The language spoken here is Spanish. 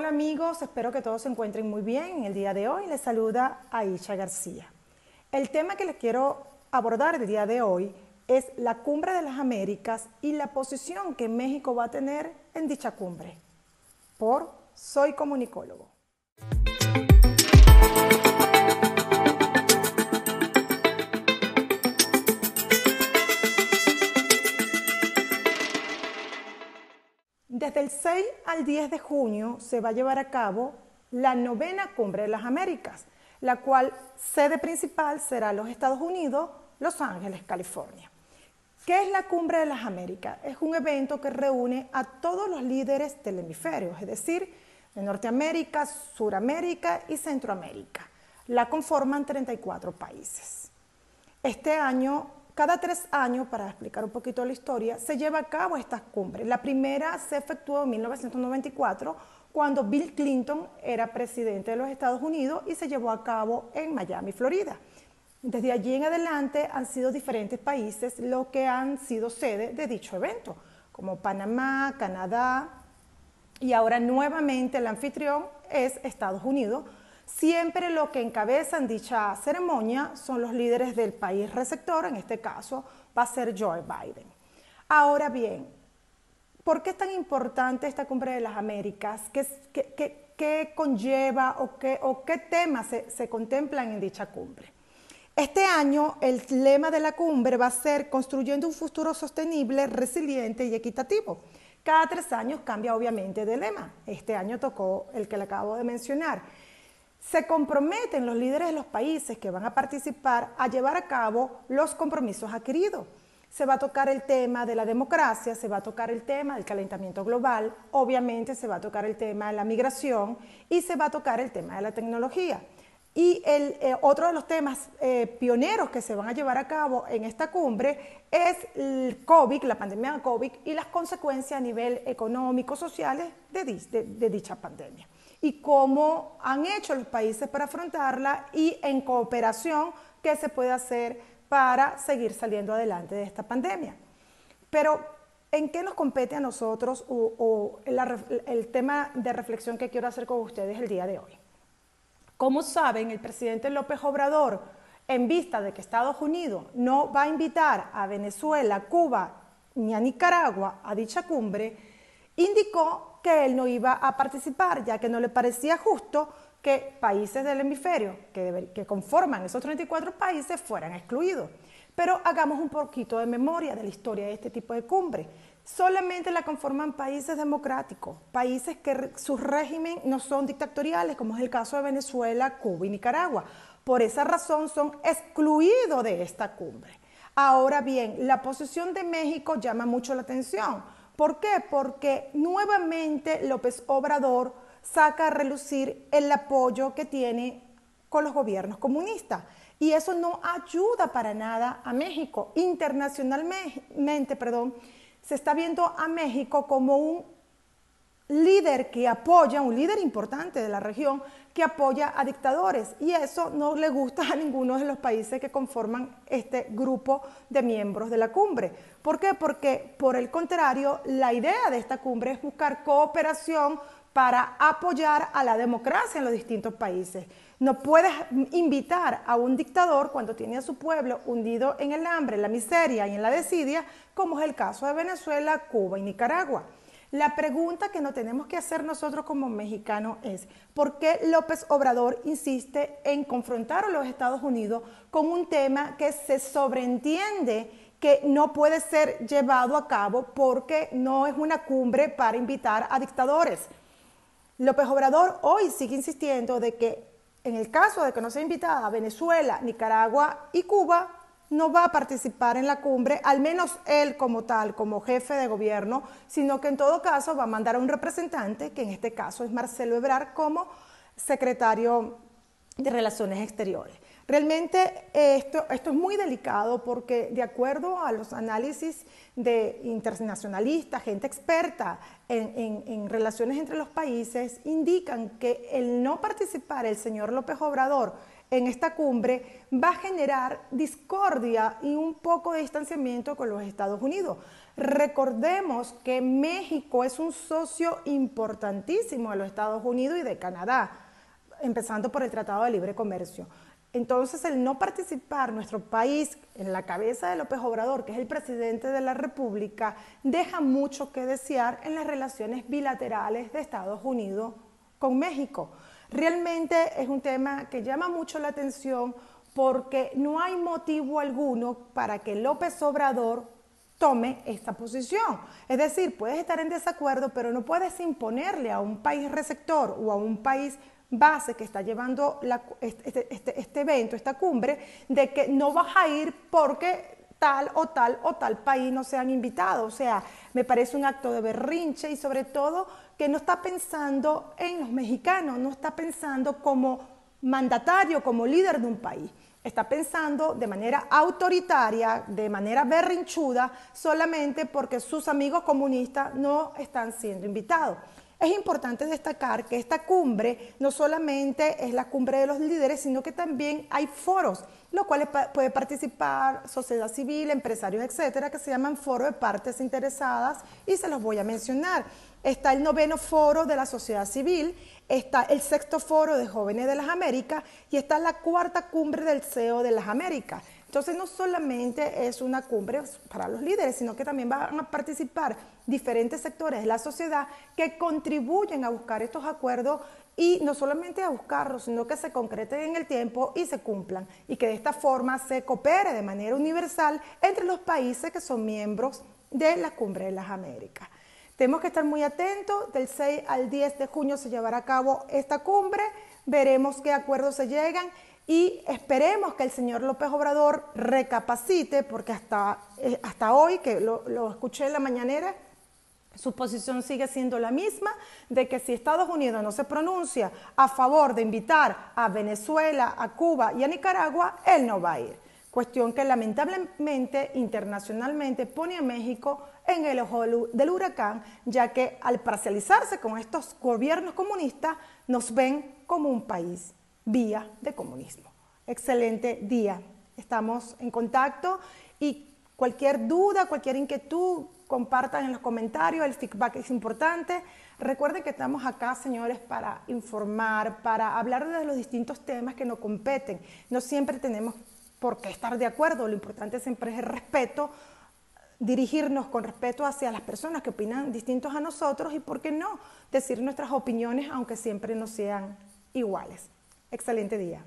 Hola amigos, espero que todos se encuentren muy bien. En el día de hoy les saluda Aisha García. El tema que les quiero abordar el día de hoy es la Cumbre de las Américas y la posición que México va a tener en dicha cumbre. Por Soy Comunicólogo. Desde el 6 al 10 de junio se va a llevar a cabo la novena cumbre de las Américas, la cual sede principal será los Estados Unidos, Los Ángeles, California. ¿Qué es la Cumbre de las Américas? Es un evento que reúne a todos los líderes del hemisferio, es decir, de Norteamérica, Suramérica y Centroamérica. La conforman 34 países. Este año cada tres años, para explicar un poquito la historia, se lleva a cabo estas cumbres. La primera se efectuó en 1994, cuando Bill Clinton era presidente de los Estados Unidos y se llevó a cabo en Miami, Florida. Desde allí en adelante han sido diferentes países los que han sido sede de dicho evento, como Panamá, Canadá, y ahora nuevamente el anfitrión es Estados Unidos, Siempre lo que encabezan dicha ceremonia son los líderes del país receptor, en este caso va a ser Joe Biden. Ahora bien, ¿por qué es tan importante esta cumbre de las Américas? ¿Qué, conlleva o qué, o qué temas se, se contemplan en dicha cumbre? Este año el lema de la cumbre va a ser construyendo un futuro sostenible, resiliente y equitativo. Cada tres años cambia obviamente de lema. Este año tocó el que le acabo de mencionar se comprometen los líderes de los países que van a participar a llevar a cabo los compromisos adquiridos. Se va a tocar el tema de la democracia, se va a tocar el tema del calentamiento global, obviamente se va a tocar el tema de la migración y se va a tocar el tema de la tecnología. Y el, eh, otro de los temas eh, pioneros que se van a llevar a cabo en esta cumbre es el COVID, la pandemia de COVID y las consecuencias a nivel económico, sociales de dicha pandemia y cómo han hecho los países para afrontarla y en cooperación qué se puede hacer para seguir saliendo adelante de esta pandemia. Pero, ¿en qué nos compete a nosotros o, el tema de reflexión que quiero hacer con ustedes el día de hoy? Como saben, el presidente López Obrador, en vista de que Estados Unidos no va a invitar a Venezuela, Cuba ni a Nicaragua a dicha cumbre, indicó que él no iba a participar, ya que no le parecía justo que países del hemisferio que, conforman esos 34 países fueran excluidos. Pero hagamos un poquito de memoria de la historia de este tipo de cumbre. Solamente la conforman países democráticos, países que sus régimen no son dictatoriales, como es el caso de Venezuela, Cuba y Nicaragua. Por esa razón son excluidos de esta cumbre. Ahora bien, la posición de México llama mucho la atención ¿Por qué? Porque nuevamente López Obrador saca a relucir el apoyo que tiene con los gobiernos comunistas. Y eso no ayuda para nada a México. Internacionalmente, perdón, se está viendo a México como un líder que apoya, un líder importante de la región, que apoya a dictadores. Y eso no le gusta a ninguno de los países que conforman este grupo de miembros de la cumbre. ¿Por qué? Porque, por el contrario, la idea de esta cumbre es buscar cooperación para apoyar a la democracia en los distintos países. No puedes invitar a un dictador cuando tiene a su pueblo hundido en el hambre, en la miseria y en la desidia, como es el caso de Venezuela, Cuba y Nicaragua. La pregunta que nos tenemos que hacer nosotros como mexicanos es, ¿por qué López Obrador insiste en confrontar a los Estados Unidos con un tema que se sobreentiende que no puede ser llevado a cabo porque no es una cumbre para invitar a dictadores? López Obrador hoy sigue insistiendo de que en el caso de que no sea invitada a Venezuela, Nicaragua y Cuba, no va a participar en la cumbre, al menos él como tal, como jefe de gobierno, sino que en todo caso va a mandar a un representante, que en este caso es Marcelo Ebrard, como secretario de Relaciones Exteriores. Realmente esto, esto es muy delicado porque de acuerdo a los análisis de internacionalistas, gente experta en, en, relaciones entre los países, indican que el no participar el señor López Obrador en esta cumbre va a generar discordia y un poco de distanciamiento con los Estados Unidos. Recordemos que México es un socio importantísimo de los Estados Unidos y de Canadá, empezando por el Tratado de Libre Comercio. Entonces, el no participar nuestro país en la cabeza de López Obrador, que es el presidente de la República, deja mucho que desear en las relaciones bilaterales de Estados Unidos con México. Realmente es un tema que llama mucho la atención porque no hay motivo alguno para que López Obrador tome esta posición. Es decir, puedes estar en desacuerdo, pero no puedes imponerle a un país receptor o a un país base que está llevando este, este, este, este, evento, esta cumbre, de que no vas a ir porque tal o tal o tal país no se han invitado. O sea, me parece un acto de berrinche y sobre todo que no está pensando en los mexicanos, no está pensando como mandatario, como líder de un país. Está pensando de manera autoritaria, de manera berrinchuda, solamente porque sus amigos comunistas no están siendo invitados. Es importante destacar que esta cumbre no solamente es la cumbre de los líderes, sino que también hay foros, los cuales puede participar sociedad civil, empresarios, etcétera, que se llaman foro de partes interesadas y se los voy a mencionar. Está el noveno foro de la sociedad civil, está el sexto foro de jóvenes de las Américas y está la cuarta cumbre del CEO de las Américas. Entonces no solamente es una cumbre para los líderes, sino que también van a participar diferentes sectores de la sociedad que contribuyen a buscar estos acuerdos y no solamente a buscarlos, sino que se concreten en el tiempo y se cumplan y que de esta forma se coopere de manera universal entre los países que son miembros de la Cumbre de las Américas. Tenemos que estar muy atentos, del 6 al 10 de junio se llevará a cabo esta cumbre, veremos qué acuerdos se llegan y esperemos que el señor López Obrador recapacite, porque hasta, eh, hasta hoy, que lo, lo escuché en la mañanera, su posición sigue siendo la misma de que si Estados Unidos no se pronuncia a favor de invitar a Venezuela, a Cuba y a Nicaragua, él no va a ir. Cuestión que lamentablemente internacionalmente pone a México en el ojo del huracán, ya que al parcializarse con estos gobiernos comunistas nos ven como un país vía de comunismo. Excelente día. Estamos en contacto y cualquier duda, cualquier inquietud, compartan en los comentarios, el feedback es importante. Recuerden que estamos acá, señores, para informar, para hablar de los distintos temas que nos competen. No siempre tenemos por qué estar de acuerdo, lo importante siempre es el respeto, dirigirnos con respeto hacia las personas que opinan distintos a nosotros y, ¿por qué no?, decir nuestras opiniones aunque siempre no sean iguales. Excelente día.